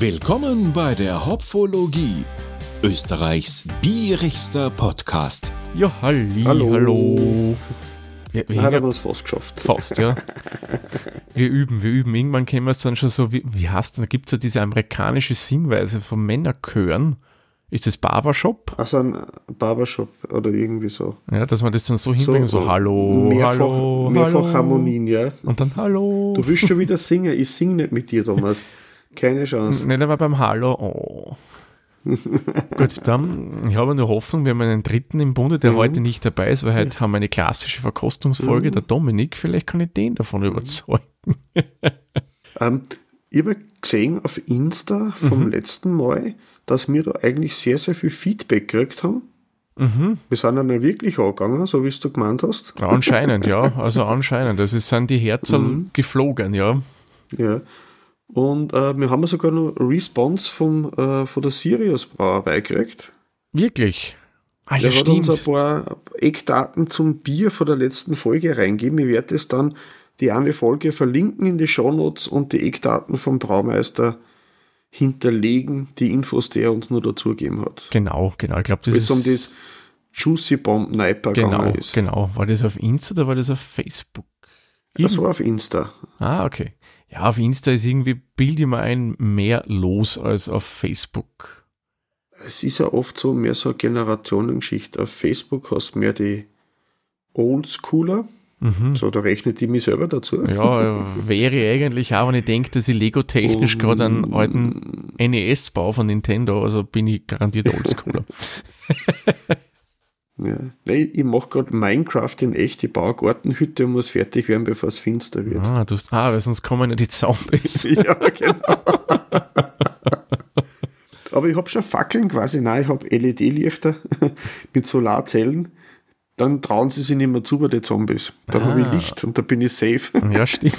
Willkommen bei der Hopfologie, Österreichs bierigster Podcast. Ja, halli, Hallo. hallo. Wir, wir, Hat es fast geschafft. fast, ja. Wir üben, wir üben. Irgendwann können wir es dann schon so, wie, wie heißt denn, da gibt es ja diese amerikanische Singweise von Männerchören. Ist das Barbershop? Also ein Barbershop oder irgendwie so. Ja, dass man das dann so hinbringen, so, hallo, mehrfach, hallo, Mehrfach hallo. Harmonien, ja. Und dann hallo. Du willst schon wieder singen, ich sing nicht mit dir, Thomas. Keine Chance. Nicht einmal beim Hallo. Oh. Gut, dann, ich habe nur Hoffnung, wir haben einen dritten im Bunde, der Mhm. heute nicht dabei ist, weil heute haben wir eine klassische Verkostungsfolge, der Dominik, vielleicht kann ich den davon Mhm. überzeugen. Ähm, ich habe gesehen auf Insta vom Mhm. letzten Mal, dass wir da eigentlich sehr, sehr viel Feedback gekriegt haben. Mhm. Wir sind dann wirklich angegangen, so wie es du gemeint hast. Ja, Anscheinend, ja. Also anscheinend. Also es sind die Herzen Mhm. geflogen, ja. Ja. Und äh, wir haben sogar noch Response vom, äh, von der Sirius Brauerei gekriegt. Wirklich. Ah, ja, Der hat uns stimmt. ein paar Eckdaten zum Bier von der letzten Folge reingegeben. Ich werde es dann die eine Folge verlinken in die Shownotes und die Eckdaten vom Braumeister hinterlegen, die Infos, die er uns nur dazugegeben hat. Genau, genau. Ich glaube, das Wenn ist. um das Juicy Bomb Sniper genau, ist. genau. War das auf Insta oder war das auf Facebook? Das war auf Insta. Ah, okay. Ja, auf Insta ist irgendwie, bilde ich mir ein, mehr los als auf Facebook. Es ist ja oft so mehr so eine Generationengeschichte. Auf Facebook hast du mehr die Oldschooler. Mhm. So, da rechnet die mich selber dazu. Ja, wäre eigentlich auch, wenn ich denke, dass ich Lego-technisch Um, gerade einen alten NES baue von Nintendo, also bin ich garantiert oldschooler. Ja. Ich mache gerade Minecraft in echt, ich baue Gartenhütte und muss fertig werden, bevor es finster wird. ah, du ah, weil sonst kommen ja die Zombies. ja, genau. Aber ich habe schon Fackeln quasi, nein, ich habe LED-Lichter mit Solarzellen. Dann trauen sie sich nicht mehr zu bei den Zombies. Dann habe ich Ah. Licht und da bin ich safe. Ja, stimmt.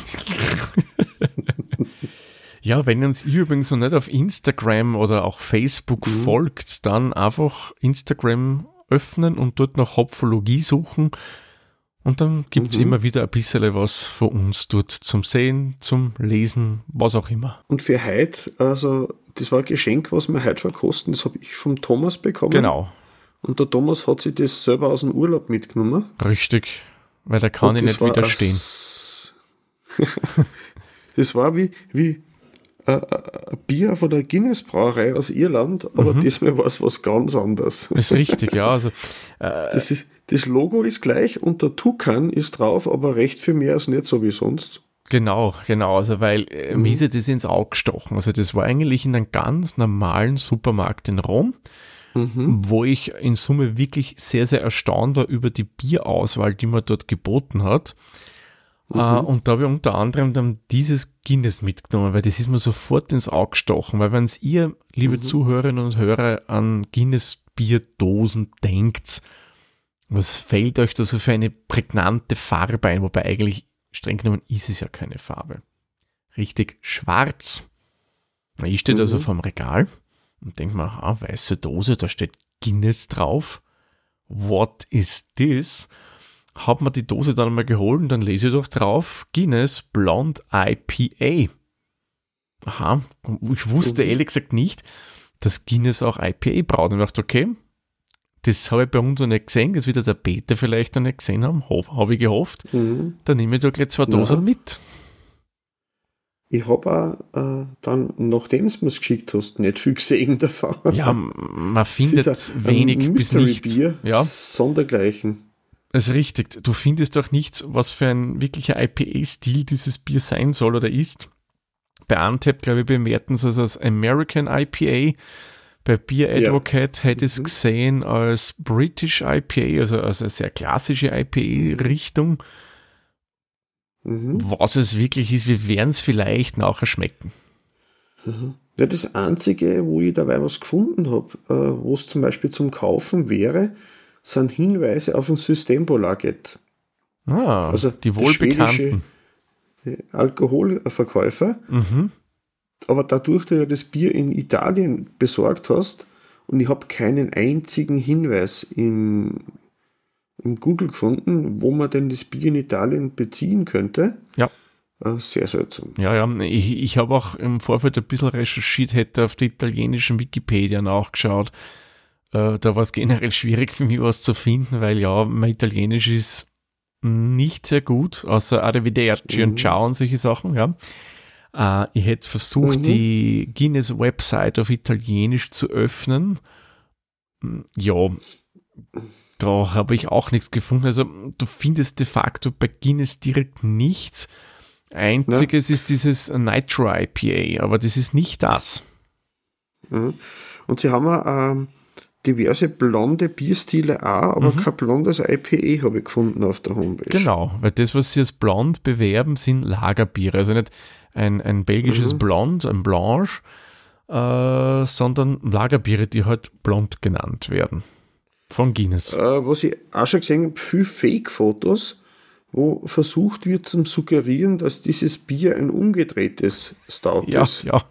ja, wenn uns ihr übrigens noch nicht auf Instagram oder auch Facebook Mhm. folgt, dann einfach Instagram öffnen und dort nach Hopfologie suchen. Und dann gibt's Mhm. immer wieder ein bisschen was von uns dort zum Sehen, zum Lesen, was auch immer. Und für heute, also das war ein Geschenk, was wir heute verkosten, das habe ich vom Thomas bekommen. Genau, Und der Thomas hat sich das selber aus dem Urlaub mitgenommen. richtig. Weil da kann Und ich nicht widerstehen. das war wie, wie äh, äh, ein Bier von der Guinness Brauerei aus Irland, aber Mhm. diesmal war es was ganz anderes. Das ist richtig, ja. Also, Das, ist, das Logo ist gleich und der Tukan ist drauf, aber recht viel mehr ist nicht so wie sonst. Genau, genau, also weil äh, Mhm. mir ist ja das ins Auge gestochen. Also das war eigentlich in einem ganz normalen Supermarkt in Rom, Mhm. wo ich in Summe wirklich sehr, sehr erstaunt war über die Bierauswahl, die man dort geboten hat. Mhm. Äh, und da habe ich unter anderem dann dieses Guinness mitgenommen, weil das ist mir sofort ins Auge gestochen, weil wenn ihr, liebe Mhm. Zuhörerinnen und Hörer, an Guinness Bierdosen denkt, was fällt euch da so für eine prägnante Farbe ein? Wobei eigentlich streng genommen ist es ja keine Farbe. Richtig schwarz. Na, Ich stehe also Mhm. vorm Regal und denke mir, aha, weiße Dose, da steht Guinness drauf. What is this? Hab mir die Dose dann mal geholt und dann lese ich doch drauf Guinness Blonde IPA. Aha, ich wusste ehrlich gesagt nicht, dass Guinness auch IPA braut. Und ich dachte, okay, das habe ich bei uns noch nicht gesehen, das wird ja der Peter vielleicht noch nicht gesehen haben, habe ich gehofft. Mhm. Dann nehme ich da gleich zwei Ja. Dosen mit. Ich habe auch äh, dann, nachdem du mir es geschickt hast, nicht viel gesehen davon. Ja, man Es findet wenig bis nichts. Bier, Ja, Sondergleichen. Ist richtig. Du findest doch nichts, was für ein wirklicher IPA-Stil dieses Bier sein soll oder ist. Bei Antep, glaube ich, bewerten sie es als American IPA. Bei Beer Ja. Advocate hätte ich es Mhm. gesehen als British IPA, also als eine sehr klassische IPA-Richtung. Mhm. Was es wirklich ist, wir werden es vielleicht nachher schmecken. Mhm. Ja, das Einzige, wo ich dabei was gefunden habe, äh, wo es zum Beispiel zum Kaufen wäre, sind Hinweise auf ein Systembolaget. Ah, Also die wohlbekannten. Alkoholverkäufer. Mhm. Aber dadurch, dass du ja das Bier in Italien besorgt hast und ich habe keinen einzigen Hinweis im, im Google gefunden, wo man denn das Bier in Italien beziehen könnte, Ja. äh, sehr seltsam. Ja, ja, ich, ich habe auch im Vorfeld ein bisschen recherchiert, hätte auf der italienischen Wikipedia nachgeschaut. Äh, da war es generell schwierig für mich was zu finden, weil ja, mein Italienisch ist nicht sehr gut, außer Arrivederci mhm. und Ciao und solche Sachen, ja. Äh, ich hätte versucht, mhm. die Guinness-Website auf Italienisch zu öffnen. Hm, ja, da habe ich auch nichts gefunden. Also du findest de facto bei Guinness direkt nichts. Einziges ja. ist dieses Nitro IPA, aber das ist nicht das. Mhm. Und sie haben ähm, diverse blonde Bierstile auch, aber mhm. kein blondes IPA habe ich gefunden auf der Homepage. Genau, weil das, was sie als blond bewerben, sind Lagerbiere. Also nicht ein, ein belgisches mhm. Blond, ein Blanche, äh, sondern Lagerbiere, die halt blond genannt werden. Von Guinness. Äh, was ich auch schon gesehen habe, viele Fake-Fotos, wo versucht wird zu suggerieren, dass dieses Bier ein umgedrehtes Stout ja, ist. Ja,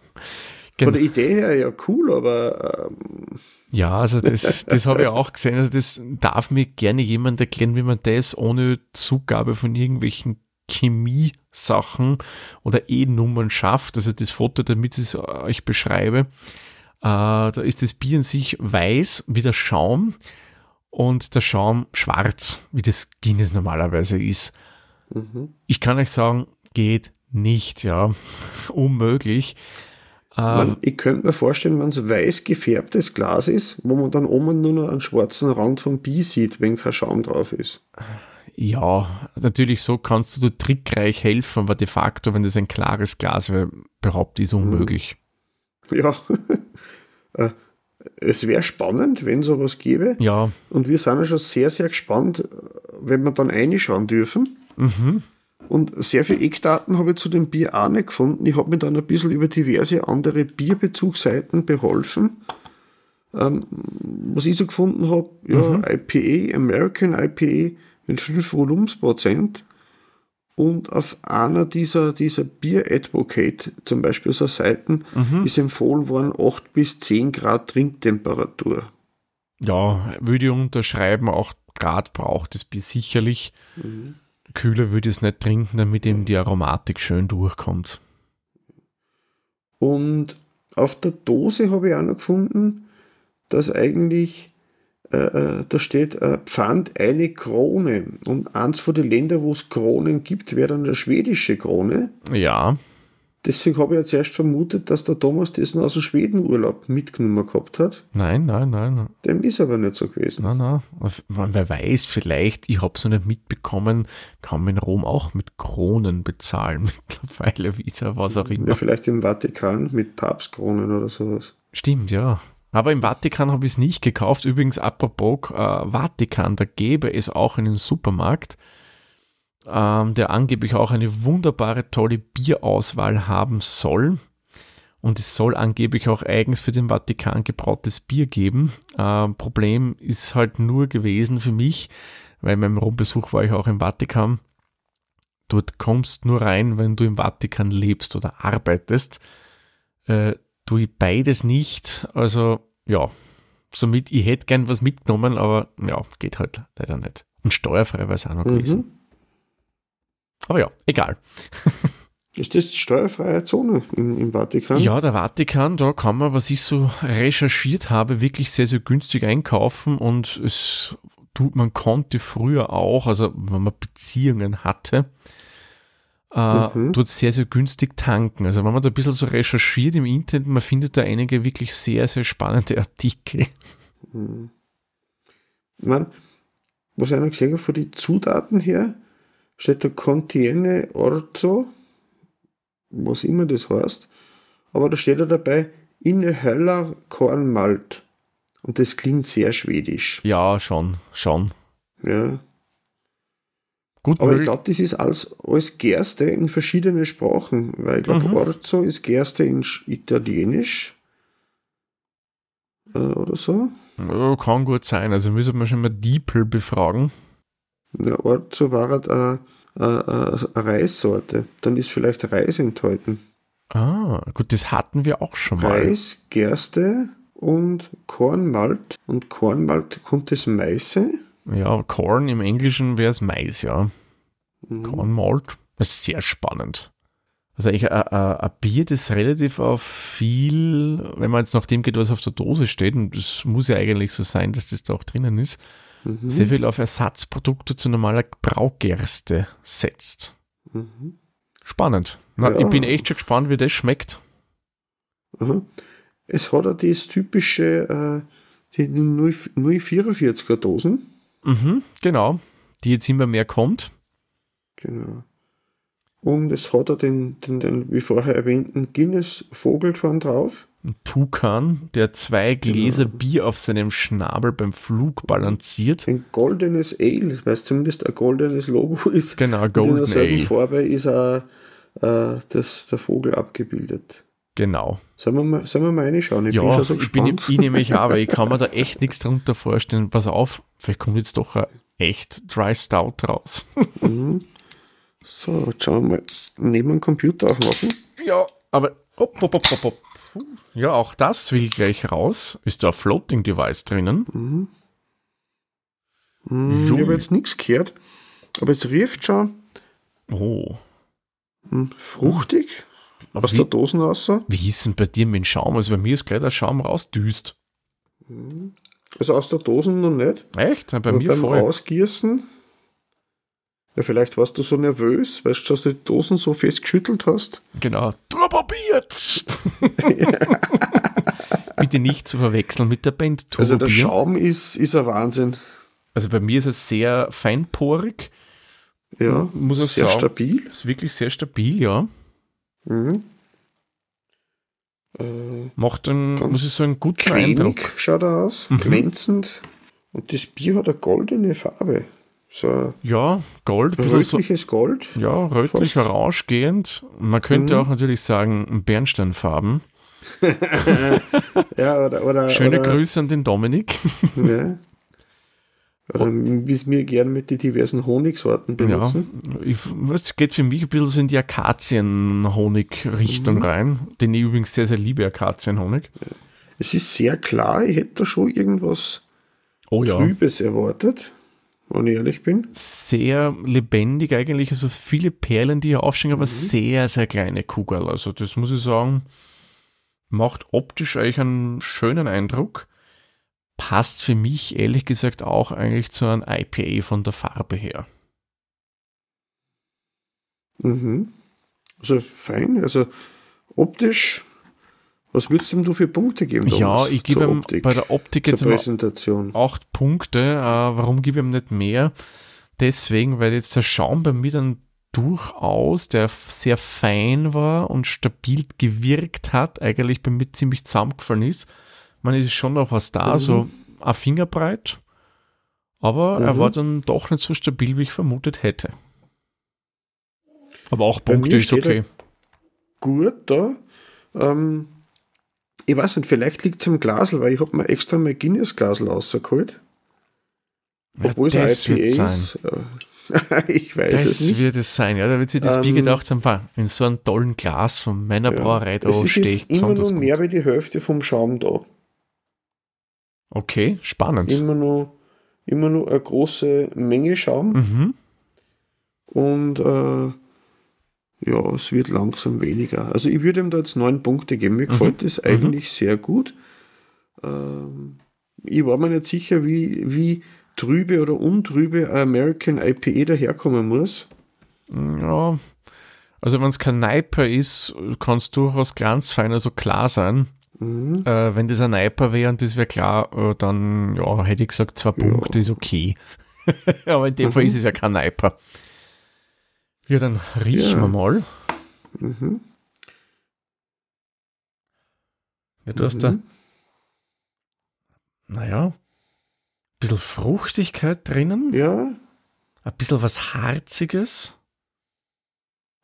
Von der Idee her ja cool, aber. Ähm, ja, also das, das habe ich auch gesehen. Also das darf mir gerne jemand erklären, wie man das ohne Zugabe von irgendwelchen Chemie-Sachen oder E-Nummern schafft. Also das Foto, damit ich es euch beschreibe. Äh, da ist das Bier in sich weiß wie der Schaum und der Schaum schwarz, wie das Guinness normalerweise ist. Mhm. Ich kann euch sagen, geht nicht, ja. Unmöglich. Man, ähm, ich könnte mir vorstellen, wenn es weiß gefärbtes Glas ist, wo man dann oben nur noch einen schwarzen Rand vom Bier sieht, wenn kein Schaum drauf ist. Ja, natürlich so kannst du dir trickreich helfen, aber de facto, wenn das ein klares Glas wäre, behaupte ich, ist unmöglich. Ja, äh, es wäre spannend, wenn sowas gäbe. Ja. Und wir sind ja schon sehr, sehr gespannt, wenn wir dann reinschauen dürfen. Mhm. Und sehr viele Eckdaten habe ich zu dem Bier auch nicht gefunden. Ich habe mir dann ein bisschen über diverse andere Bierbezugsseiten beholfen. Ähm, was ich so gefunden habe, ja, mhm. IPA, American IPA mit 5 Volumensprozent. Und auf einer dieser, dieser Bier Advocate, zum Beispiel so Seiten, mhm. ist empfohlen worden 8 bis 10 Grad Trinktemperatur. Ja, würde ich unterschreiben, 8 Grad braucht das Bier sicherlich. Mhm. Kühler würde ich es nicht trinken, damit eben die Aromatik schön durchkommt. Und auf der Dose habe ich auch noch gefunden, dass eigentlich äh, äh, da steht äh, Pfand eine Krone. Und eins von den Ländern, wo es Kronen gibt, wäre dann eine schwedische Krone. Ja. Deswegen habe ich ja zuerst vermutet, dass der Thomas noch aus dem Schwedenurlaub mitgenommen gehabt hat. Nein, nein, nein. Dem ist aber nicht so gewesen. Nein, nein. Wer weiß, vielleicht, ich habe es noch nicht mitbekommen, kann man in Rom auch mit Kronen bezahlen mittlerweile, Visa, was auch immer. Ja, vielleicht im Vatikan mit Papstkronen oder sowas. Stimmt, ja. Aber im Vatikan habe ich es nicht gekauft. Übrigens, apropos äh, Vatikan, da gäbe es auch einen Supermarkt, ähm, der angeblich auch eine wunderbare, tolle Bierauswahl haben soll. Und es soll angeblich auch eigens für den Vatikan gebrautes Bier geben. Ähm, Problem ist halt nur gewesen für mich, weil in meinem Rumbesuch war ich auch im Vatikan. Dort kommst nur rein, wenn du im Vatikan lebst oder arbeitest. Äh, tue ich beides nicht. Also ja, somit, ich hätte gern was mitgenommen, aber ja, geht halt leider nicht. Und steuerfrei war es auch noch mhm. Aber ja, egal. Ist das steuerfreie Zone im, im, Vatikan? Ja, der Vatikan, da kann man, was ich so recherchiert habe, wirklich sehr, sehr günstig einkaufen und es tut, man konnte früher auch, also wenn man Beziehungen hatte, äh, mhm. dort sehr, sehr günstig tanken. Also wenn man da ein bisschen so recherchiert im Internet, man findet da einige wirklich sehr, sehr spannende Artikel. Mhm. Ich meine, was ich noch gesehen habe, von den Zutaten her, steht da Contiene Orzo, was immer das heißt, aber da steht ja dabei Innehöller Kornmalt. Und das klingt sehr schwedisch. Ja, schon, schon. Ja. Gut Aber ich glaube, das ist alles, alles Gerste in verschiedene Sprachen, weil ich glaube, mhm. Orzo ist Gerste in Italienisch äh, oder so. Ja, kann gut sein. Also müssen wir schon mal Diepel befragen. Der Orzo war halt eine, eine, eine Reissorte. Dann ist vielleicht Reis enthalten. Ah, gut, das hatten wir auch schon mal. Reis, Gerste und Kornmalt. Und Kornmalt kommt das Meiße. Ja, Corn im Englischen wäre es Mais, ja. Mhm. Corn Malt. Das ist sehr spannend. Also eigentlich ein, ein, ein Bier, das relativ auf viel, wenn man jetzt nach dem geht, was auf der Dose steht, und das muss ja eigentlich so sein, dass das da auch drinnen ist, Mhm. sehr viel auf Ersatzprodukte zu normaler Braugerste setzt. Mhm. Spannend. Na, Ja. Ich bin echt schon gespannt, wie das schmeckt. Es hat auch das typische, äh, die 0 044er Dosen. Mhm, genau. Die jetzt immer mehr kommt. Genau. Und es hat auch den, den, den wie vorher erwähnten Guinness Vogelfan drauf. Ein Tukan, der zwei Gläser Bier auf seinem Schnabel beim Flug balanciert. Ein goldenes Ale, weil es zumindest ein goldenes Logo ist. Genau, Und in Golden derselben Ale. Farbe ist auch äh, das, der Vogel abgebildet. Genau. Sollen wir mal, sollen wir mal reinschauen? Ich bin ja, schon so ich bin gespannt. ich nämlich auch, weil ich kann mir da echt nichts drunter vorstellen. Pass auf, vielleicht kommt jetzt doch ein echt Dry Stout raus. so, jetzt schauen wir mal neben dem Computer aufmachen. Ja, aber hopp, hopp, hopp, hopp, hopp. Ja, auch das will gleich raus. Ist da ein Floating Device drinnen? Hm, ich Jui. habe jetzt nichts gehört, aber es riecht schon Oh. hm, fruchtig Aber aus der wie, Dosen raus. wie ist denn bei dir mit dem Schaum? Also bei mir ist gleich der Schaum rausdüst. Also aus der Dosen noch nicht. Echt? Bei aber mir beim voll. Ausgießen, ja, vielleicht warst du so nervös, weil du schon die Dosen so fest geschüttelt hast. Genau. Turbobiert! Bitte nicht zu verwechseln mit der Band Also der Turbobier. Schaum ist, ist ein Wahnsinn. Also bei mir ist es sehr feinporig. Ja, Muss auch sehr sagen. stabil. Ist wirklich sehr stabil, ja. Mhm. Äh, Macht einen, Ganz muss ich sagen, guten cremig Eindruck. schaut er aus, Mhm. glänzend. Und das Bier hat eine goldene Farbe. So Ja, Gold, bisschen so, rötliches Gold. ja, rötlich-orange gehend. Man könnte Mhm. auch natürlich sagen, Bernsteinfarben. Ja, oder, oder, Schöne oder, Grüße an den Dominik. Ja. Oder wie es mir gern mit den diversen Honigsorten Ja, benutzen. ich, es geht für mich ein bisschen so in die Akazien-Honig-Richtung Mhm. rein, den ich übrigens sehr, sehr liebe, Akazienhonig. Es ist sehr klar, ich hätte da schon irgendwas Oh ja. Trübes erwartet, wenn ich ehrlich bin. Sehr lebendig eigentlich, also viele Perlen, die hier aufstehen, Mhm. aber sehr, sehr kleine Kugel. Also das muss ich sagen, macht optisch eigentlich einen schönen Eindruck. Passt für mich ehrlich gesagt auch eigentlich zu einem IPA von der Farbe her. Mhm. Also fein, also optisch, was würdest denn du für Punkte geben? Ja, Thomas, ich gebe ihm Optik, bei der Optik jetzt Präsentation. acht Punkte. Äh, warum gebe ich ihm nicht mehr? Deswegen, weil jetzt der Schaum bei mir dann durchaus, der sehr fein war und stabil gewirkt hat, eigentlich bei mir ziemlich zusammengefallen ist. Man ist schon noch was da, Mhm. so ein Fingerbreit. Aber er Mhm. war dann doch nicht so stabil, wie ich vermutet hätte. Aber auch Punkte ist okay. Gut da. Ähm, ich weiß nicht, vielleicht liegt es am Glasl, weil ich habe mir extra mein Guinness-Glasl rausgeholt. Ja, Obwohl das es ein wird IPA sein. ist. Äh, ich weiß es Das nicht. wird es sein, ja. Da wird sich das Bier Ähm, gedacht haben, "Wow, in so einem tollen Glas von meiner Ja. Brauerei, da es stehe ich immer besonders noch gut. mehr wie die Hälfte vom Schaum da. Okay, spannend. Immer noch, immer eine große Menge Schaum. Mhm. Und äh, ja, es wird langsam weniger. Also ich würde ihm da jetzt neun Punkte geben. Mir gefällt das eigentlich sehr gut. Ähm, ich war mir nicht sicher, wie, wie trübe oder untrübe American IPA daherkommen muss. Ja, also wenn es kein Neiper ist, kann es durchaus glanzfein, also klar sein. Mhm. Äh, wenn das ein Neiper wäre und das wäre klar, äh, dann ja, hätte ich gesagt, zwei Punkte ist okay. Aber in dem Fall Mhm. ist es ja kein Neiper. Ja, dann riechen Ja. wir mal. Mhm. Ja, du hast da, Mhm. naja, ein bisschen Fruchtigkeit drinnen, Ja. ein bisschen was Harziges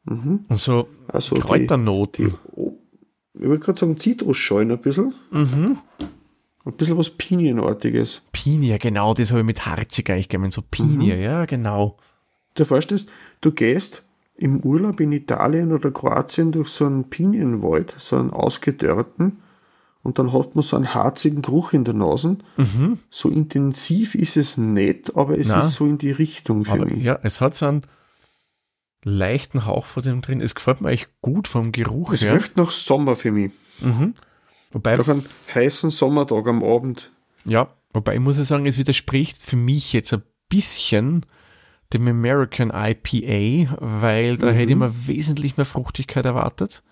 Mhm. und so Also die, Kräuternoten. die, oh, ich würde gerade sagen Zitrusschalen ein bisschen. Mhm. Ein bisschen was Pinienartiges. Pinia, genau, das habe ich mit Harzig eigentlich gemeint, so Pinia, ja, genau. Du vorstellst, du gehst im Urlaub in Italien oder Kroatien durch so einen Pinienwald, so einen ausgedörrten, und dann hat man so einen harzigen Geruch in der Nase. Mhm. So intensiv ist es nicht, aber es Na. ist so in die Richtung für Aber mich. ja, es hat so einen leichten Hauch von dem drin. Es gefällt mir echt gut vom Geruch Es her. riecht nach Sommer für mich. Mhm. Wobei, Nach einem heißen Sommertag am Abend. ja, wobei ich muss ja sagen, es widerspricht für mich jetzt ein bisschen dem American IPA, weil da Mhm. hätte ich mir wesentlich mehr Fruchtigkeit erwartet.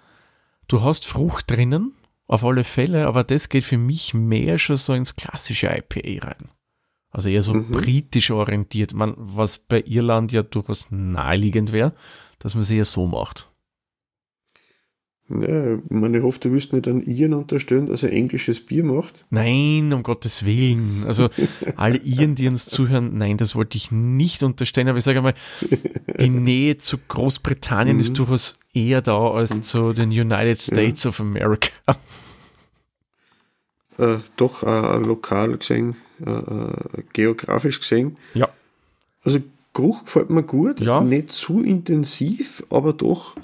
Du hast Frucht drinnen, auf alle Fälle, aber das geht für mich mehr schon so ins klassische IPA rein. Also eher so Mhm. britisch orientiert, man, was bei Irland ja durchaus naheliegend wäre, dass man es eher so macht. Ja, meine, ich hoffe, du wirst nicht an Iren unterstellen, dass er englisches Bier macht. Nein, um Gottes Willen. Also alle Iren, die uns zuhören, nein, das wollte ich nicht unterstellen, aber ich sage mal, die Nähe zu Großbritannien ist durchaus eher da als zu den United States of America. Äh, doch äh, lokal gesehen, äh, äh, geografisch gesehen. Ja, Also Geruch gefällt mir gut, Ja. nicht zu intensiv, aber doch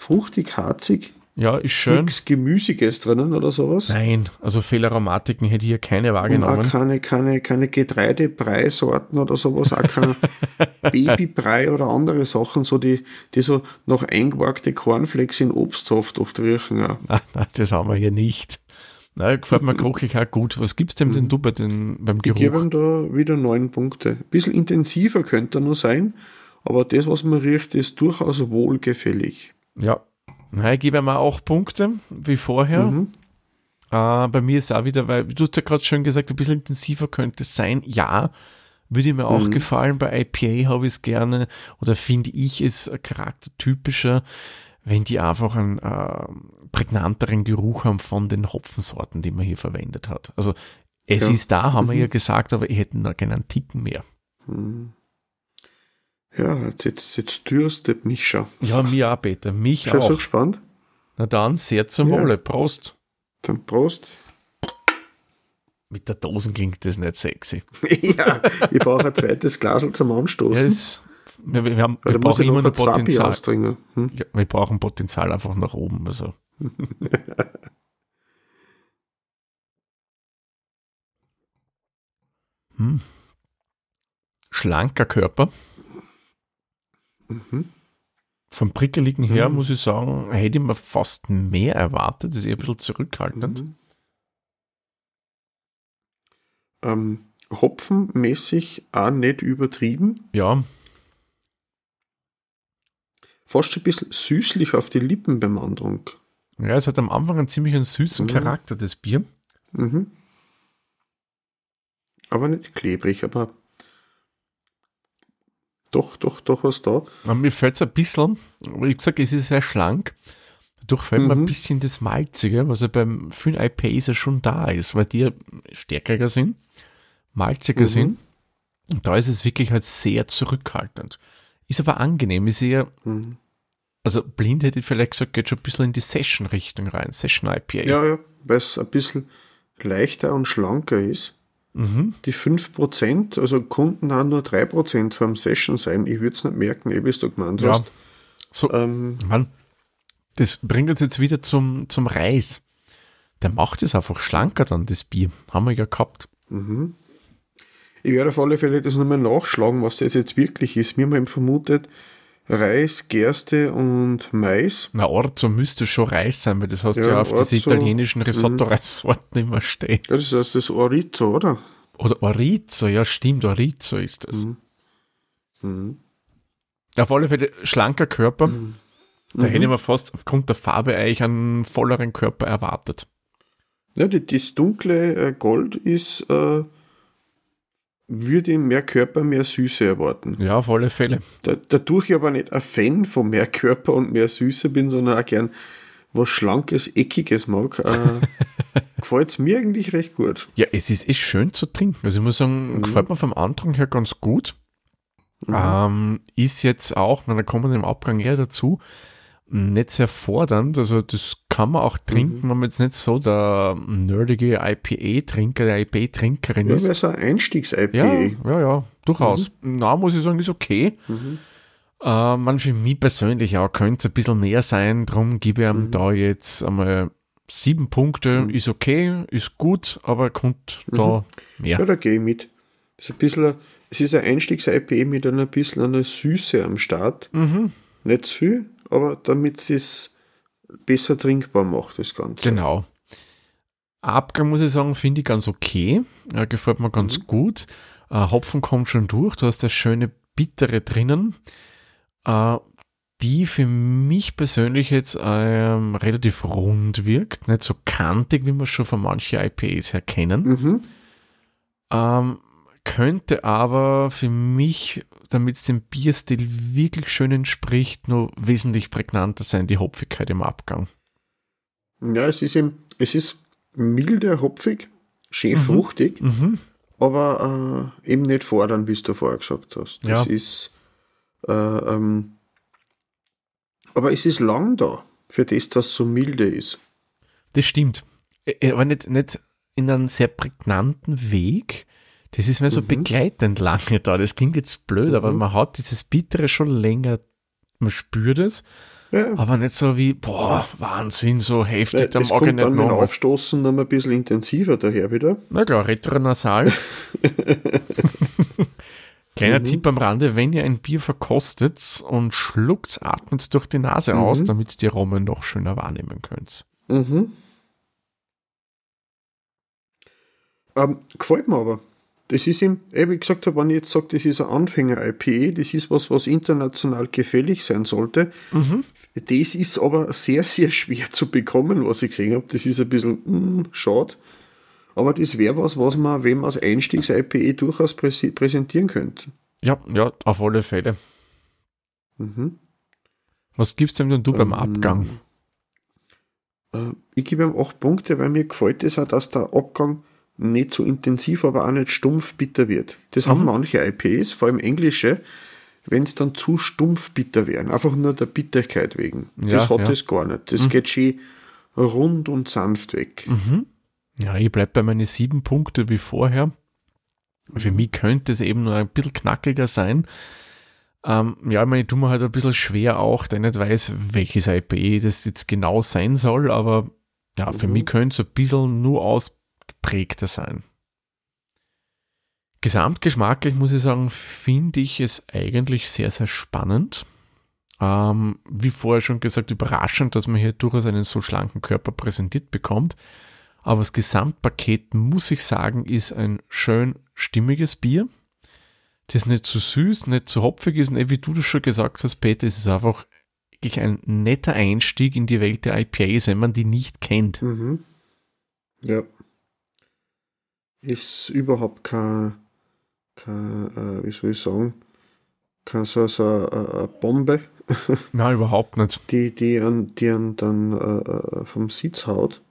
fruchtig, harzig, ja, ist schön. nichts Gemüsiges drinnen oder sowas. Nein, also Fehlaromatiken hätte ich hier keine Und auch wahrgenommen. keine, keine, keine Getreidebreisorten oder sowas, auch kein Babybrei oder andere Sachen, so die, die so noch eingeworkte Cornflakes in Obstsaft oft riechen. Auch. Nein, nein, das haben wir hier nicht. Nein, gefällt mir geruchlich auch gut. Was gibt's dem denn du bei den, beim Mhm. Ich gebe Geruch? ihm da wieder neun Punkte. Ein bisschen intensiver könnte er noch sein, aber das, was man riecht, ist durchaus wohlgefällig. Ja, Nein, ich gebe ihm auch Punkte, wie vorher. Mhm. Äh, bei mir ist auch wieder, weil du hast ja gerade schon gesagt, ein bisschen intensiver könnte es sein. Ja, würde mir auch Mhm. gefallen. Bei IPA habe ich es gerne oder finde ich es charaktertypischer, wenn die einfach einen äh, prägnanteren Geruch haben von den Hopfensorten, die man hier verwendet hat. Also es Ja. ist da, haben wir Mhm. ja gesagt, aber ich hätte noch gerne einen Ticken mehr. Hm. Ja, jetzt, jetzt, dürstet mich schon. Ja, mir auch, Peter. Mich Schon so auch. gespannt. Na dann, sehr zum Ja. Wohle. Prost. Dann Prost. Mit der Dosen klingt das nicht sexy. ja, ich brauche ein zweites Glas zum Anstoßen. es, wir, wir, haben, wir brauchen immer noch Potenzial. Hm? Ja, wir brauchen Potenzial einfach nach oben. Also. hm. Schlanker Körper. Mhm. Vom Prickeligen her Mhm. muss ich sagen, hätte ich mir fast mehr erwartet. Das ist eher ein bisschen zurückhaltend. Mhm. Ähm, hopfenmäßig auch nicht übertrieben. Ja, Fast ein bisschen süßlich auf die Lippen beim Andrunk. ja, es hat am Anfang einen ziemlich einen süßen Mhm. Charakter, das Bier. Mhm. Aber nicht klebrig, aber doch, doch, doch was da. Aber mir fällt es ein bisschen, aber ich gesagt, es ist sehr schlank. Dadurch fällt mir ein Mhm. bisschen das Malzige, was ja beim vielen IPAs ja schon da ist, weil die ja stärkerer sind, malziger Mhm. sind. Und da ist es wirklich halt sehr zurückhaltend. Ist aber angenehm, ist eher, Mhm. also blind hätte ich vielleicht gesagt, geht schon ein bisschen in die Session-Richtung rein, Session-IPA. Ja, ja, weil es ein bisschen leichter und schlanker ist. Mhm. Die 5%, also Kunden haben nur 3% vom Session sein. Ich würde es nicht merken, eh, bis du gemeint Ja. hast. So, Ähm, Mann, das bringt uns jetzt wieder zum, zum Reis. Der macht es einfach schlanker dann, das Bier. Haben wir ja gehabt. mhm. Ich werde auf alle Fälle das nochmal nachschlagen, was das jetzt wirklich ist. Wir haben eben vermutet, Reis, Gerste und Mais. Na, Orzo müsste schon Reis sein, weil das hast du ja, Ja, auf diese Orzo, Mhm. italienischen Risotto-Reissorten immer stehen. Ja, das heißt das Orizo, oder? Oder Orizo, ja stimmt, Orizo ist das. Mhm. Mhm. Auf alle Fälle schlanker Körper. Mhm. Da hätte ich mir fast aufgrund der Farbe eigentlich einen volleren Körper erwartet. Ja, das dunkle äh, Gold ist, äh, würde mehr Körper, mehr Süße erwarten. Ja, auf alle Fälle. Da, dadurch ich aber nicht ein Fan von mehr Körper und mehr Süße bin, sondern auch gern was Schlankes, Eckiges mag, äh, gefällt es mir eigentlich recht gut. Ja, es ist echt schön zu trinken. Also ich muss sagen, Mhm. gefällt mir vom Andrang her ganz gut. Ähm, ist jetzt auch, na, da kommen wir im Abgang eher dazu, nicht sehr fordernd. Also das kann man auch Mhm. trinken, wenn man jetzt nicht so der nerdige IPA-Trinker, der IPA-Trinkerin Ja, ist. weil so ein Einstiegs-IPA. Ja, ja, ja, durchaus. Na, muss ich sagen, ist okay. Mhm. Äh, man für mich persönlich auch könnte es ein bisschen mehr sein, darum gebe ich ihm Mhm. da jetzt einmal sieben Punkte, Mhm. ist okay, ist gut, aber kommt da mehr. Ja, da gehe ich mit. Ist ein bisschen es ist ein Einstiegs-IPA mit einer bisschen einer Süße am Start. Mhm. Nicht zu viel, aber damit es besser trinkbar macht, das Ganze. Genau. Abgang muss ich sagen, finde ich ganz okay. Äh, gefällt mir ganz gut. Äh, Hopfen kommt schon durch. Du hast das schöne Bittere drinnen, äh, die für mich persönlich jetzt ähm, relativ rund wirkt. Nicht so kantig, wie wir schon von manchen IPAs her kennen. Mhm. Ähm, könnte aber für mich, damit es dem Bierstil wirklich schön entspricht, nur wesentlich prägnanter sein, die Hopfigkeit im Abgang. Ja, es ist eben, es ist milde, hopfig, schön fruchtig, Mhm. aber äh, eben nicht fordern, wie du vorher gesagt hast. Das Ja. ist, äh, ähm, aber es ist lang da, für das, dass es so milde ist. Das stimmt. Äh, Aber nicht, nicht in einem sehr prägnanten Weg. Das ist mir so begleitend lange da. Das klingt jetzt blöd, aber Mhm. man hat dieses Bittere schon länger. Man spürt es, Ja, aber nicht so wie, boah, Wahnsinn, so heftig, ja, da mag ich nicht dann noch. Aufstoßen noch mal ein bisschen intensiver daher wieder. Na klar, retronasal. Kleiner Mhm. Tipp am Rande, wenn ihr ein Bier verkostet und schluckt, atmet durch die Nase Mhm. aus, damit ihr die Aromen noch schöner wahrnehmen könnt. Mhm. Ähm, gefällt mir aber. Das ist ihm, eh, wie ich gesagt habe, wenn ich jetzt sage, das ist ein Anfänger-IPA, das ist was, was international gefällig sein sollte. Mhm. Das ist aber sehr, sehr schwer zu bekommen, was ich gesehen habe. Das ist ein bisschen mm, schade. Aber das wäre was, was man, wenn man als Einstiegs-IPA durchaus präsi- präsentieren könnte. Ja, ja, auf alle Fälle. Mhm. Was gibt's denn denn du beim Ähm, Abgang? Äh, ich gebe ihm 8 Punkte, weil mir gefällt es auch, dass der Abgang nicht so intensiv, aber auch nicht stumpf bitter wird. Das haben manche IPs, vor allem englische, wenn es dann zu stumpf bitter wären. Einfach nur der Bitterkeit wegen. Ja, das hat ja. es gar nicht. Das geht schön rund und sanft weg. Ja, ich bleib bei meinen sieben Punkte wie vorher. Für mich könnte es eben nur ein bisschen knackiger sein. Ähm, ja, ich meine, ich tue mir halt ein bisschen schwer auch, da ich nicht weiß, welches IPA das jetzt genau sein soll, aber ja, für mich könnte es ein bisschen nur ausgeprägter sein. Gesamtgeschmacklich muss ich sagen, finde ich es eigentlich sehr, sehr spannend. Ähm, wie vorher schon gesagt, überraschend, dass man hier durchaus einen so schlanken Körper präsentiert bekommt. Aber das Gesamtpaket, muss ich sagen, ist ein schön stimmiges Bier. Das nicht zu süß, nicht zu hopfig ist. Und wie du das schon gesagt hast, Peter, es ist einfach wirklich ein netter Einstieg in die Welt der IPAs, wenn man die nicht kennt. Mhm. Ja. Ist überhaupt kein, kein äh, wie soll ich sagen, kein so, so eine, eine Bombe, Nein, überhaupt nicht. die, die, an, die an dann äh, äh, vom Sitz haut.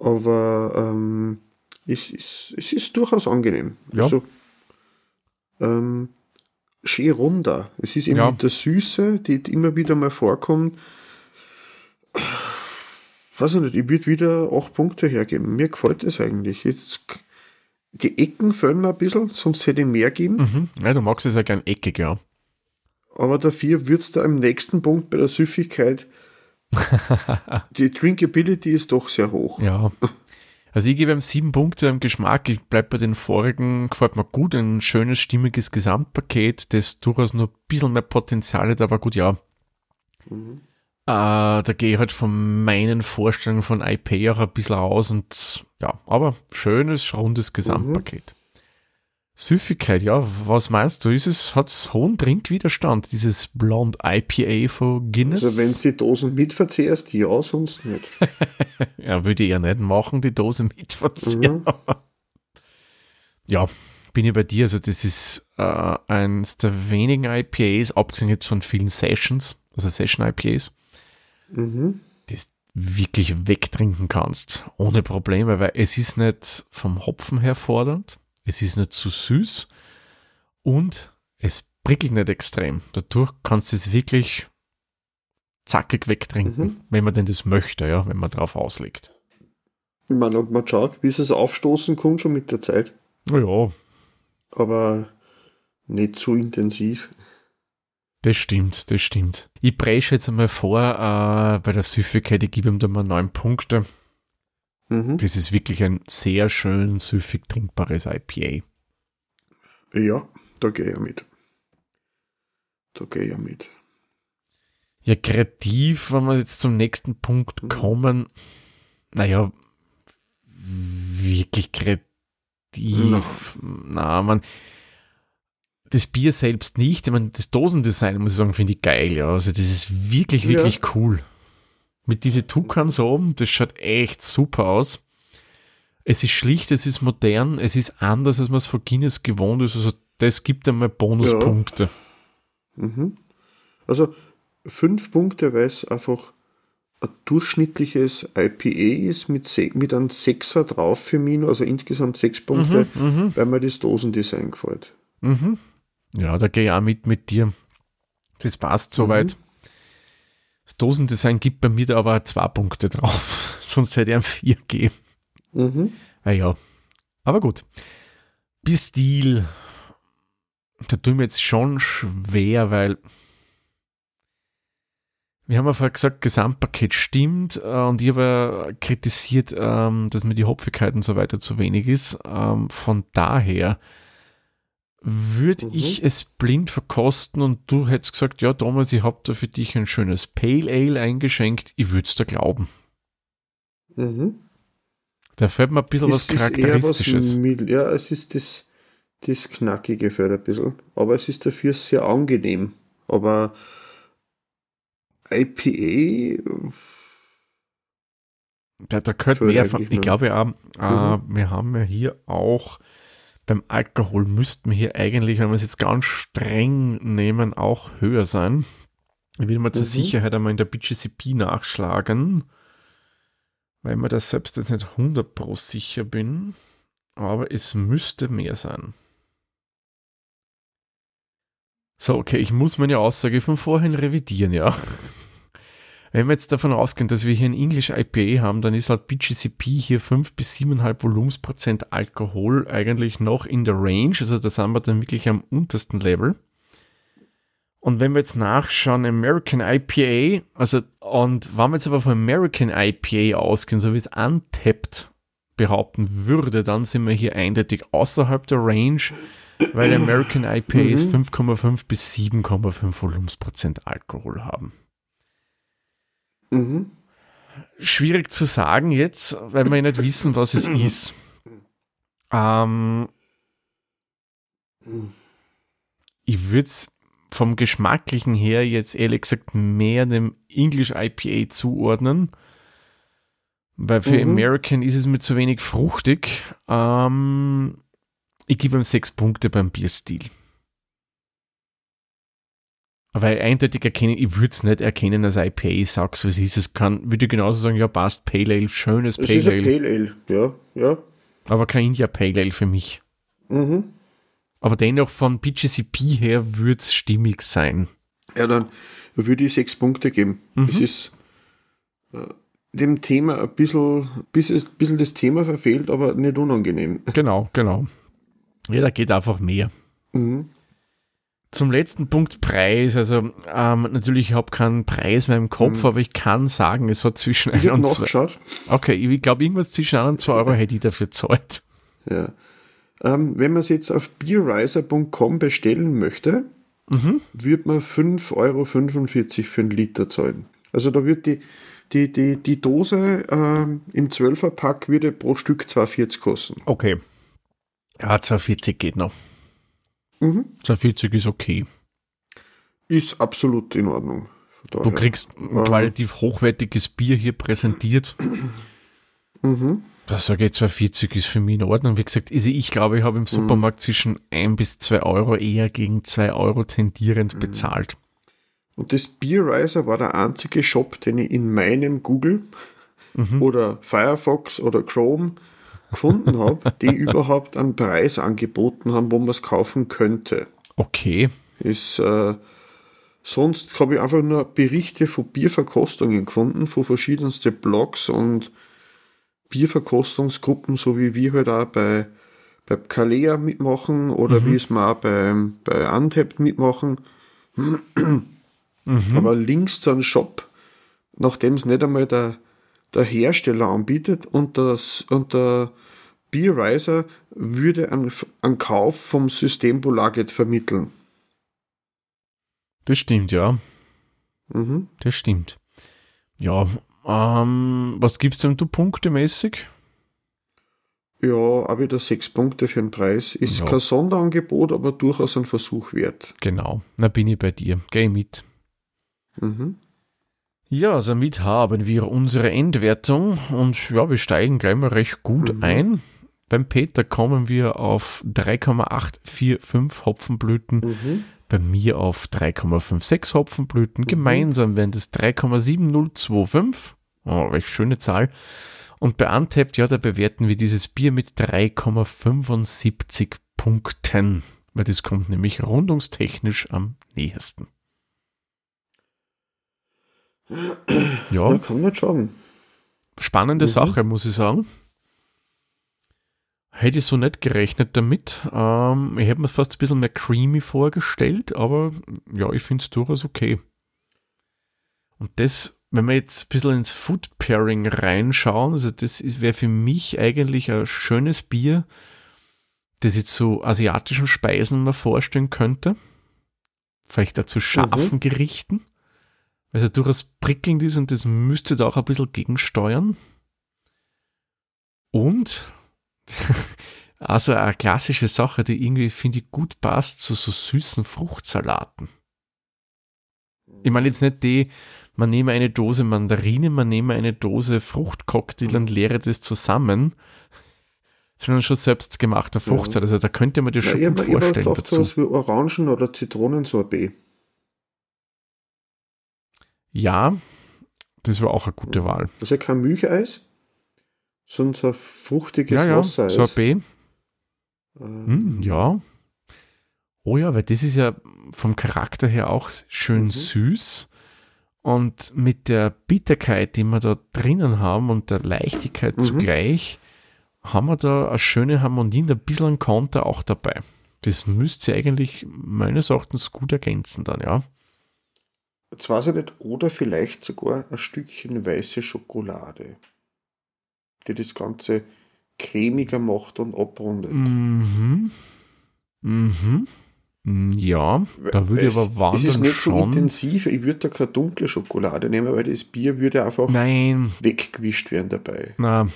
Aber ähm, es, ist, es ist durchaus angenehm. Ja. Also, ähm, schön runder. Es ist eben Ja. mit der Süße, die, die immer wieder mal vorkommt. Weiß ich nicht, ich würde wieder 8 Punkte hergeben. Mir gefällt es eigentlich. Jetzt, die Ecken fehlen mir ein bisschen, sonst hätte ich mehr geben. Mhm. Ja, du magst es ja gern eckig, ja. Aber dafür wird es da im nächsten Punkt bei der Süffigkeit. die Drinkability ist doch sehr hoch. Ja. Also ich gebe ihm sieben Punkte im Geschmack. Ich bleibe bei den vorigen, gefällt mir gut. Ein schönes, stimmiges Gesamtpaket, das durchaus nur ein bisschen mehr Potenzial hat, aber gut, ja. Äh, da gehe ich halt von meinen Vorstellungen von IP auch ein bisschen raus und ja, aber schönes, rundes Gesamtpaket. Süffigkeit, ja, was meinst du? Ist es, hat es hohen Trinkwiderstand, dieses Blond IPA von Guinness? Also wenn du die Dosen mitverzehrst, ja, sonst nicht. Ja, würde ich ja nicht machen, die Dose mitverziehen. Mhm. Ja, bin ich bei dir. Also, das ist äh, eines der wenigen IPAs, abgesehen jetzt von vielen Sessions, also Session-IPAs, Mhm. das wirklich wegtrinken kannst, ohne Probleme, weil es ist nicht vom Hopfen her fordernd, es ist nicht zu süß und es prickelt nicht extrem. Dadurch kannst du es wirklich zackig wegtrinken, Mhm. wenn man denn das möchte, ja, wenn man drauf auslegt. Ich meine, ob man schaut, bis es aufstoßen kommt, schon mit der Zeit. Ja, Aber nicht zu intensiv. Das stimmt, das stimmt. Ich presche jetzt einmal vor, äh, bei der Süffigkeit, ich gebe ihm da mal neun Punkte. Mhm. Das ist wirklich ein sehr schön süffig trinkbares IPA. Ja, da gehe ich mit. Da gehe ich mit. Ja, kreativ, wenn wir jetzt zum nächsten Punkt Mhm. kommen, naja, wirklich kreativ. No. Na, man, das Bier selbst nicht. Ich meine, das Dosendesign, muss ich sagen, finde ich geil. Ja, also das ist wirklich, Ja. wirklich cool. Mit diese Tukans oben, das schaut echt super aus. Es ist schlicht, es ist modern, es ist anders, als man es von Guinness gewohnt ist. Also das gibt einmal Bonuspunkte. Mhm. Also fünf Punkte, weil es einfach ein durchschnittliches IPA ist mit, mit einem Sechser drauf für mich, also insgesamt sechs Punkte, Mhm, weil mir das Dosendesign gefällt. mhm. Ja, da gehe ich auch mit mit dir. Das passt soweit. Das Dosendesign gibt bei mir da aber zwei Punkte drauf. Sonst hätte ich ihm vier gegeben. Mhm. Ja, ja. Aber gut. Bistil. Da tue ich mir jetzt schon schwer, weil wir haben ja vorher gesagt, Gesamtpaket stimmt äh, und ich habe ja kritisiert, ähm, dass mir die Hopfigkeit und so weiter zu wenig ist. Ähm, von daher würde Mhm. ich es blind verkosten und du hättest gesagt, ja Thomas, ich habe da für dich ein schönes Pale Ale eingeschenkt, ich würde es da glauben. Mhm. Da fällt mir ein bisschen was Es eher Charakteristisches. mild- ja, es ist das, das Knackige fällt ein bisschen, aber es ist dafür sehr angenehm. Aber IPA, Da, da gehört mehr von. Ich glaube auch, äh, wir haben ja hier auch beim Alkohol müssten wir hier eigentlich, wenn wir es jetzt ganz streng nehmen, auch höher sein. Ich will mal zur Mhm. Sicherheit einmal in der BGCP nachschlagen, weil mir das selbst jetzt nicht 100 pro sicher bin. Aber es müsste mehr sein. So, okay, ich muss meine Aussage von vorhin revidieren, ja. Wenn wir jetzt davon ausgehen, dass wir hier ein English IPA haben, dann ist halt BGCP hier 5 bis 7,5 Volumensprozent Alkohol eigentlich noch in der Range. Also da sind wir dann wirklich am untersten Level. Und wenn wir jetzt nachschauen, American IPA, also und wenn wir jetzt aber von American IPA ausgehen, so wie es Untapped behaupten würde, dann sind wir hier eindeutig außerhalb der Range, weil American IPAs 5,5 bis 7,5 Volumensprozent Alkohol haben. Mhm. Schwierig zu sagen jetzt, weil wir ja nicht wissen, was es ist. Ähm, ich würde es vom Geschmacklichen her jetzt ehrlich gesagt mehr dem English IPA zuordnen. Weil für Mhm. American ist es mir zu wenig fruchtig. Ähm, ich gebe ihm sechs Punkte beim Bierstil. Weil eindeutig erkennen, ich würde es nicht erkennen als IPA, sag's, was ist. Es kann, würde ich genauso sagen, ja, passt, Pale Ale, schönes Es Pale ist ein Ale, Pale Ale, ja, ja. aber kein India Pale Ale für mich. Mhm. Aber dennoch von BGCP her würde es stimmig sein. Ja, dann würde ich sechs Punkte geben. Mhm. Es ist äh, dem Thema ein bisschen, bisschen, bisschen das Thema verfehlt, aber nicht unangenehm. Genau, genau. Ja, da geht einfach mehr. Mhm. Zum letzten Punkt Preis. Also ähm, natürlich, ich habe keinen Preis mehr im Kopf, Mhm. aber ich kann sagen, es hat zwischen Ich 1 habe und 2 nachgeschaut. Okay, ich glaube, irgendwas zwischen 1 und 2 Euro hätte ich dafür zahlt. Ja. Ähm, wenn man es jetzt auf beerriser.com bestellen möchte, Mhm. wird man 5,45 Euro für einen Liter zahlen. Also da wird die, die, die, die Dose ähm, im 12er Pack würde pro Stück 2,40 kosten. Okay. Ja, 240 geht noch. Mhm. 240 ist okay. Ist absolut in Ordnung. Du kriegst ein qualitativ hochwertiges Bier hier präsentiert. Mhm. Da sage ich, 240 ist für mich in Ordnung. Wie gesagt, also ich glaube, ich habe im Supermarkt zwischen 1 bis 2 Euro eher gegen 2 Euro tendierend bezahlt. Und das Beerriser war der einzige Shop, den ich in meinem Google oder Firefox oder Chrome gefunden habe, die überhaupt einen Preis angeboten haben, wo man es kaufen könnte. Okay. Ist, äh, sonst habe ich einfach nur Berichte von Bierverkostungen gefunden, von verschiedensten Blogs und Bierverkostungsgruppen, so wie wir halt auch bei, bei Kalea mitmachen oder wie es auch bei, bei Untapped mitmachen. Aber Links zu einem Shop, nachdem es nicht einmal der, der Hersteller anbietet und, das, und der Beerriser würde einen, einen Kauf vom System Bolaget vermitteln. Das stimmt, ja. Mhm. Das stimmt. Ja, ähm, was gibt's denn du punktemäßig? Ja, auch wieder sechs Punkte für den Preis. Ist Ja. kein Sonderangebot, aber durchaus ein Versuch wert. Genau, na bin ich bei dir. Geh mit. Mhm. Ja, somit haben wir unsere Endwertung und ja, wir steigen gleich mal recht gut Mhm. ein. Beim Peter kommen wir auf 3,845 Hopfenblüten, Mhm. bei mir auf 3,56 Hopfenblüten. Mhm. Gemeinsam wären das 3,7025. Oh, recht schöne Zahl. Und bei Untapped, ja, da bewerten wir dieses Bier mit 3,75 Punkten, weil das kommt nämlich rundungstechnisch am nächsten. Ja, Ja, kann nicht schaden. spannende Mhm. Sache, muss ich sagen. Hätte ich so nicht gerechnet damit. Ähm, ich hätte mir fast ein bisschen mehr creamy vorgestellt, aber ja, ich finde es durchaus okay. Und das, wenn wir jetzt ein bisschen ins Food Pairing reinschauen, also das wäre für mich eigentlich ein schönes Bier, das jetzt so asiatischen Speisen mal vorstellen könnte. Vielleicht dazu scharfen Gerichten. Weil es ja durchaus prickelnd ist und das müsste da auch ein bisschen gegensteuern. Und also eine klassische Sache, die irgendwie, finde ich, gut passt zu so süßen Fruchtsalaten. Ich meine jetzt nicht die, man nehme eine Dose Mandarine, man nehme eine Dose Fruchtcocktail und leere das zusammen, sondern schon selbstgemachter Fruchtsalat. Also da könnte man das Ja, schon ich gut hab vorstellen gedacht, dazu. sowas wie Orangen- oder Zitronensorbet. Ja, das war auch eine gute Wahl. Das ist ja kein Milcheis, sondern so ein fruchtiges Ja, ja, Wassereis. Sorbet. Ähm, Hm, ja. Oh ja, weil das ist ja vom Charakter her auch schön Mhm. süß. Und mit der Bitterkeit, die wir da drinnen haben und der Leichtigkeit Mhm. zugleich, haben wir da eine schöne Harmonie und ein bisschen ein Konter auch dabei. Das müsste eigentlich meines Erachtens gut ergänzen dann, ja. Jetzt weiß ich nicht, oder vielleicht sogar ein Stückchen weiße Schokolade, die das Ganze cremiger macht und abrundet. Mhm. Mhm. Mm, Ja, da würde ich aber Es ist nicht so schon. intensiv, ich würde da keine dunkle Schokolade nehmen, weil das Bier würde einfach Nein, weggewischt werden dabei. Na,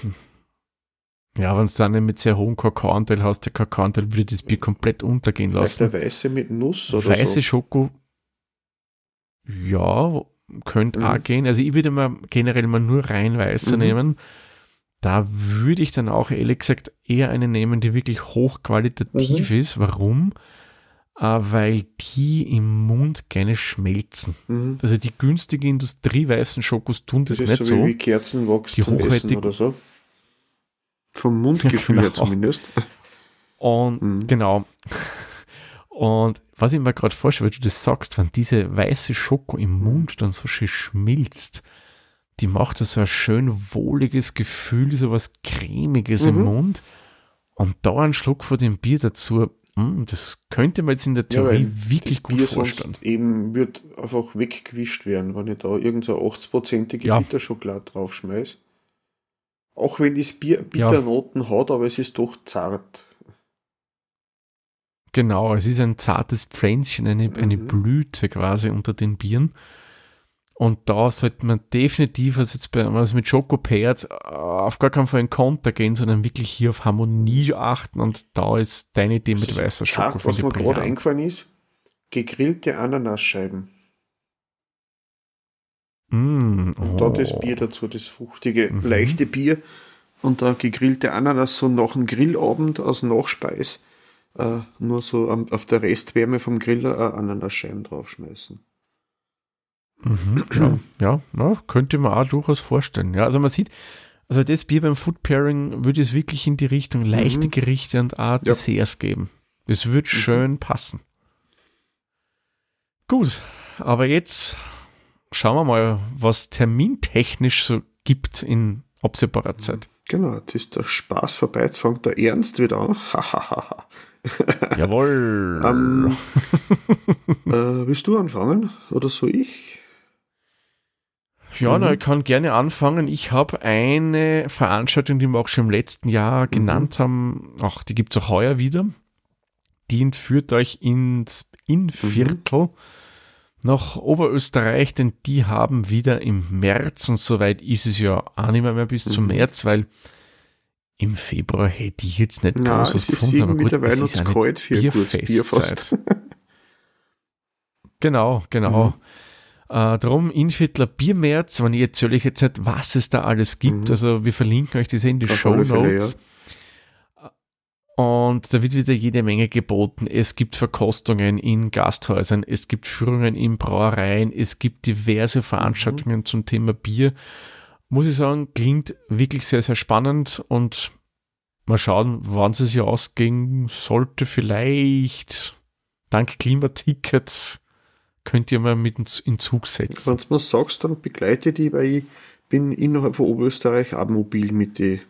ja, wenn du dann nicht mit sehr hohem Kakaoanteil hast, der Kakaoanteil würde das Bier komplett untergehen Vielleicht lassen. der weiße mit Nuss oder Weiße so. Schoko, ja, könnte Mhm. auch gehen. Also ich würde mal generell mal nur rein weiße Mhm. nehmen. Da würde ich dann auch ehrlich gesagt eher eine nehmen, die wirklich hochqualitativ Mhm. ist. Warum? Äh, weil die im Mund gerne schmelzen. Mhm. Also die günstige Industrieweißen Schokos tun das, Das, nicht so. so wie, Kerzenwachs Die hochwertig- oder so. Vom Mundgefühl her Genau. zumindest. Und Mhm. genau. Und was ich mir gerade vorstelle, weil du das sagst, wenn diese weiße Schoko im Mund dann so schön schmilzt, die macht so ein schön wohliges Gefühl, so was Cremiges im Mhm. Mund. Und da ein Schluck von dem Bier dazu, mm, das könnte man jetzt in der Ja, Theorie weil wirklich gut Bier vorstellen. eben wird einfach weggewischt werden, wenn ich da irgendeine 80-prozentige Ja. Bitterschokolade draufschmeiß. Auch wenn das Bier Bitternoten hat, aber es ist doch zart. Genau, es ist ein zartes Pflänzchen, eine, eine Mhm. Blüte quasi unter den Bieren. Und da sollte man definitiv, also jetzt bei, es mit Schoko pairt, äh, auf gar keinen Fall in Konter gehen, sondern wirklich hier auf Harmonie achten. Und da ist deine Idee mit weißer Schoko, zart, was mir gerade eingefallen ist, gegrillte Ananasscheiben. Mm, Und da das oh. Bier dazu, das fruchtige, Mhm. leichte Bier. Und da gegrillte Ananas so nach dem Grillabend als Nachspeis. Äh, nur so am, auf der Restwärme vom Griller äh, Ananasscheiben draufschmeißen. Mhm, ja, ja, ja, könnte man auch durchaus vorstellen. Ja, also man sieht, also das Bier beim Food Pairing würde es wirklich in die Richtung leichte Mhm. Gerichte und auch Desserts geben. Das wird Mhm. schön passen. Gut, aber jetzt schauen wir mal, was termintechnisch so gibt in absehbarer Zeit. Genau, jetzt ist der Spaß vorbei, jetzt fängt der Ernst wieder an. Jawohl. ähm, äh, willst du anfangen oder so ich? ja, mhm. na, ich kann gerne anfangen. Ich habe eine Veranstaltung, die wir auch schon im letzten Jahr mhm. genannt haben, ach, die gibt es auch heuer wieder. Die entführt euch ins Innviertel. Mhm nach Oberösterreich, denn die haben wieder im März, und soweit ist es ja auch nicht mehr, bis mhm. zum März, weil im Februar hätte ich jetzt nicht Na, groß was gefunden, aber gut, es ist eine kalt für Bierfestzeit. genau, genau. Mhm. Äh, drum Inviertler Biermärz, wenn ich erzähle ich jetzt nicht, was es da alles gibt. Mhm. Also wir verlinken euch das in die Show Notes. Ja. Und da wird wieder jede Menge geboten. Es gibt Verkostungen in Gasthäusern, es gibt Führungen in Brauereien, es gibt diverse Veranstaltungen mhm. zum Thema Bier muss ich sagen, klingt wirklich sehr, sehr spannend und mal schauen, wann es sich ausgehen sollte. Vielleicht dank Klimatickets könnt ihr mal mit in Zug setzen. Wenn du mir sagst, dann begleite die, weil ich bin innerhalb von Oberösterreich auch mobil mit die.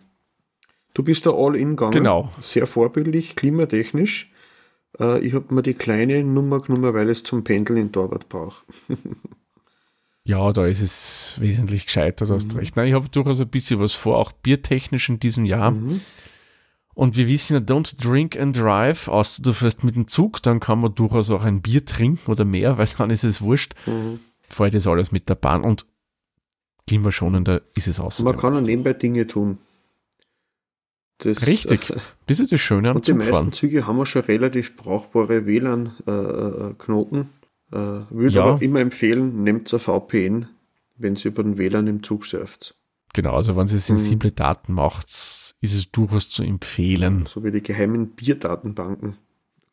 Du bist da all in gegangen. Genau. Sehr vorbildlich, klimatechnisch. Äh, ich habe mir die kleine Nummer genommen, weil es zum Pendeln in Torwart brauche. Ja, da ist es wesentlich gescheiter, du mhm. hast recht. Nein, ich habe durchaus ein bisschen was vor, auch biertechnisch in diesem Jahr. Mhm. Und wir wissen ja, don't drink and drive, außer du fährst mit dem Zug, dann kann man durchaus auch ein Bier trinken oder mehr, weil dann ist es wurscht. Mhm. Vorher das alles mit der Bahn und klimaschonender ist es außerdem. Man kann auch nebenbei Dinge tun. Das, Richtig, das ist das Schöne am und Zugfahren. Die meisten Züge haben ja schon relativ brauchbare WLAN-Knoten. Äh, äh äh, würde ja. aber immer empfehlen, nehmt ein VPN, wenn ihr über den WLAN im Zug surft. Genau, also wenn sie sensible hm. Daten macht, ist es durchaus zu empfehlen. So wie die geheimen Bierdatenbanken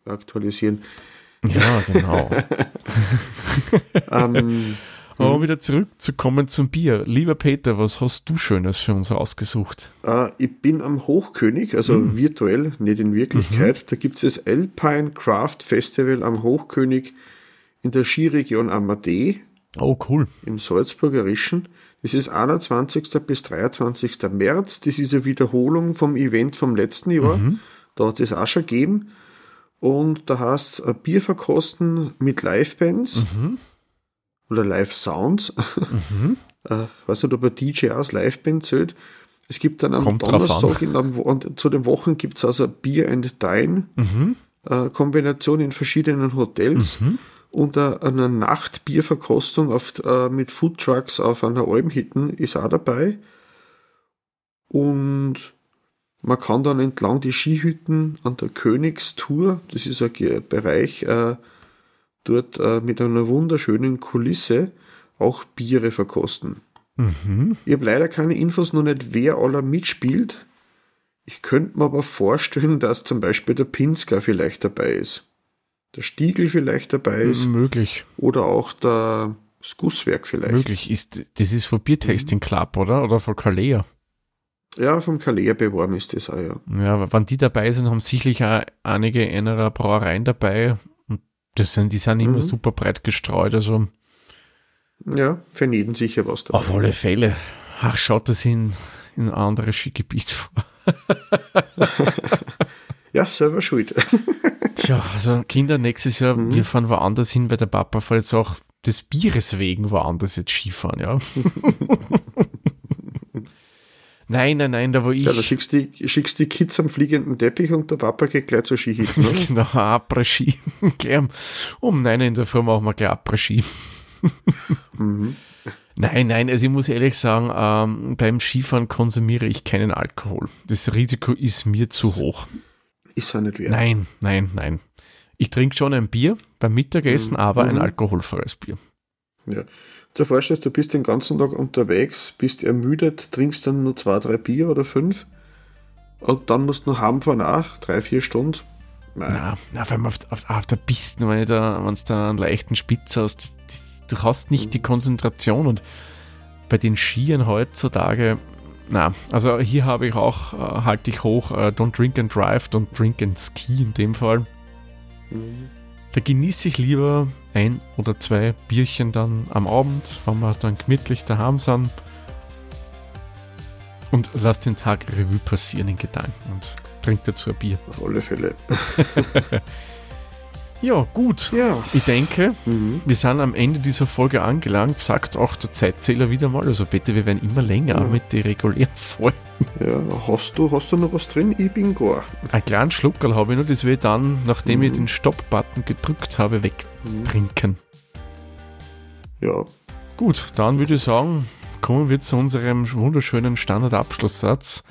aktualisieren. Ja, genau. ähm, Aber um wieder zurückzukommen zum Bier. Lieber Peter, was hast du Schönes für uns ausgesucht? Äh, ich bin am Hochkönig, also mhm. virtuell, nicht in Wirklichkeit. Mhm. Da gibt es das Alpine Craft Festival am Hochkönig in der Skiregion Amadee. Oh, cool. Im Salzburgerischen. Das ist 21. bis 23. März. Das ist eine Wiederholung vom Event vom letzten Jahr. Mhm. Da hat es auch schon gegeben. Und da heißt es Bier verkosten mit Livebands mhm. Oder Live-Sounds. Mhm. äh, weiß nicht, ob ein DJ aus Liveband zählt. Es gibt dann am Kommt Donnerstag, in einem, zu den Wochen gibt es also Bier and Dine mhm. äh, Kombination in verschiedenen Hotels. Mhm und eine Nachtbierverkostung auf, äh, mit Foodtrucks auf einer Almhitten ist auch dabei. Und man kann dann entlang die Skihütten an der Königstour, das ist ein Bereich, äh, dort äh, mit einer wunderschönen Kulisse auch Biere verkosten. Mhm. Ich habe leider keine Infos noch nicht, wer aller mitspielt. Ich könnte mir aber vorstellen, dass zum Beispiel der Pinsker vielleicht dabei ist der Stiegel vielleicht dabei ist. Möglich. Oder auch der, das Gusswerk vielleicht. Möglich. Ist, das ist von Biertasting Club, oder? Oder von Kalea. Ja, vom Kalea beworben ist das auch, ja. Ja, wenn die dabei sind, haben sicherlich auch einige einer Brauereien dabei. Das sind, die sind mhm. immer super breit gestreut. Also ja, für jeden sicher was dabei. Auf alle Fälle. Ach, schaut das in, in ein anderes Skigebiet vor. ja, selber schuld. Tja, also Kinder nächstes Jahr, mhm. wir fahren woanders hin, weil der Papa fährt jetzt auch des Bieres wegen woanders jetzt Skifahren, ja. nein, nein, nein, da wo ich. Ja, da schickst du die, schickst die Kids am fliegenden Teppich und der Papa geht gleich zur Ski ne? genau, Après-Ski. um nein in der Früh machen wir gleich Après-Ski. mhm. Nein, nein, also ich muss ehrlich sagen, ähm, beim Skifahren konsumiere ich keinen Alkohol. Das Risiko ist mir zu hoch ist er nicht wert. Nein, nein, nein. Ich trinke schon ein Bier beim Mittagessen, mhm. aber ein mhm. alkoholfreies Bier. Ja. Du vorstellst, du bist den ganzen Tag unterwegs, bist ermüdet, trinkst dann nur zwei, drei Bier oder fünf und dann musst du noch heimfahren auch, drei, vier Stunden. Nein. Na, na, vor allem auf, auf, auf der Piste, wenn du da, da einen leichten Spitz hast, das, das, du hast nicht mhm. die Konzentration und bei den Skiern heutzutage, na, also hier habe ich auch, äh, halte ich hoch, äh, don't drink and drive, don't drink and ski in dem Fall. Mhm. Da genieße ich lieber ein oder zwei Bierchen dann am Abend, wenn wir dann gemütlich daheim sind und lass den Tag Revue passieren in Gedanken und trink dazu ein Bier. Auf alle Fälle. Ja, gut. Ja. Ich denke, Mhm. wir sind am Ende dieser Folge angelangt. Sagt auch der Zeitzähler wieder mal. Also bitte, wir werden immer länger Ja. mit den regulären Folgen. ja. Hast du, hast du noch was drin? Ich bin gar. Ein kleinen Schluckerl habe ich nur, das will ich dann, nachdem ich Mhm. den Stopp-Button gedrückt habe, wegtrinken. Ja. Gut, dann würde ich sagen, kommen wir zu unserem wunderschönen Standardabschlusssatz.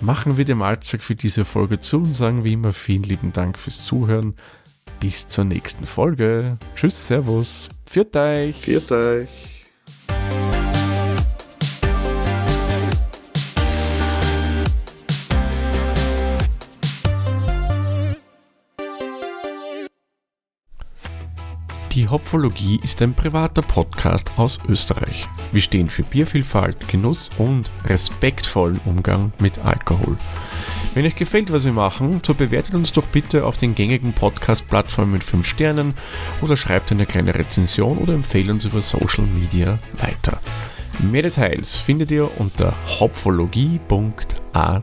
Machen wir die Mahlzeit für diese Folge zu und sagen wie immer vielen lieben Dank fürs Zuhören. Bis zur nächsten Folge. Tschüss, Servus. Pfiat euch. Viert euch. Die Hopfologie ist ein privater Podcast aus Österreich. Wir stehen für Biervielfalt, Genuss und respektvollen Umgang mit Alkohol. Wenn euch gefällt, was wir machen, so bewertet uns doch bitte auf den gängigen Podcast-Plattformen mit 5 Sternen oder schreibt eine kleine Rezension oder empfehlt uns über Social Media weiter. Mehr Details findet ihr unter hopfologie.at.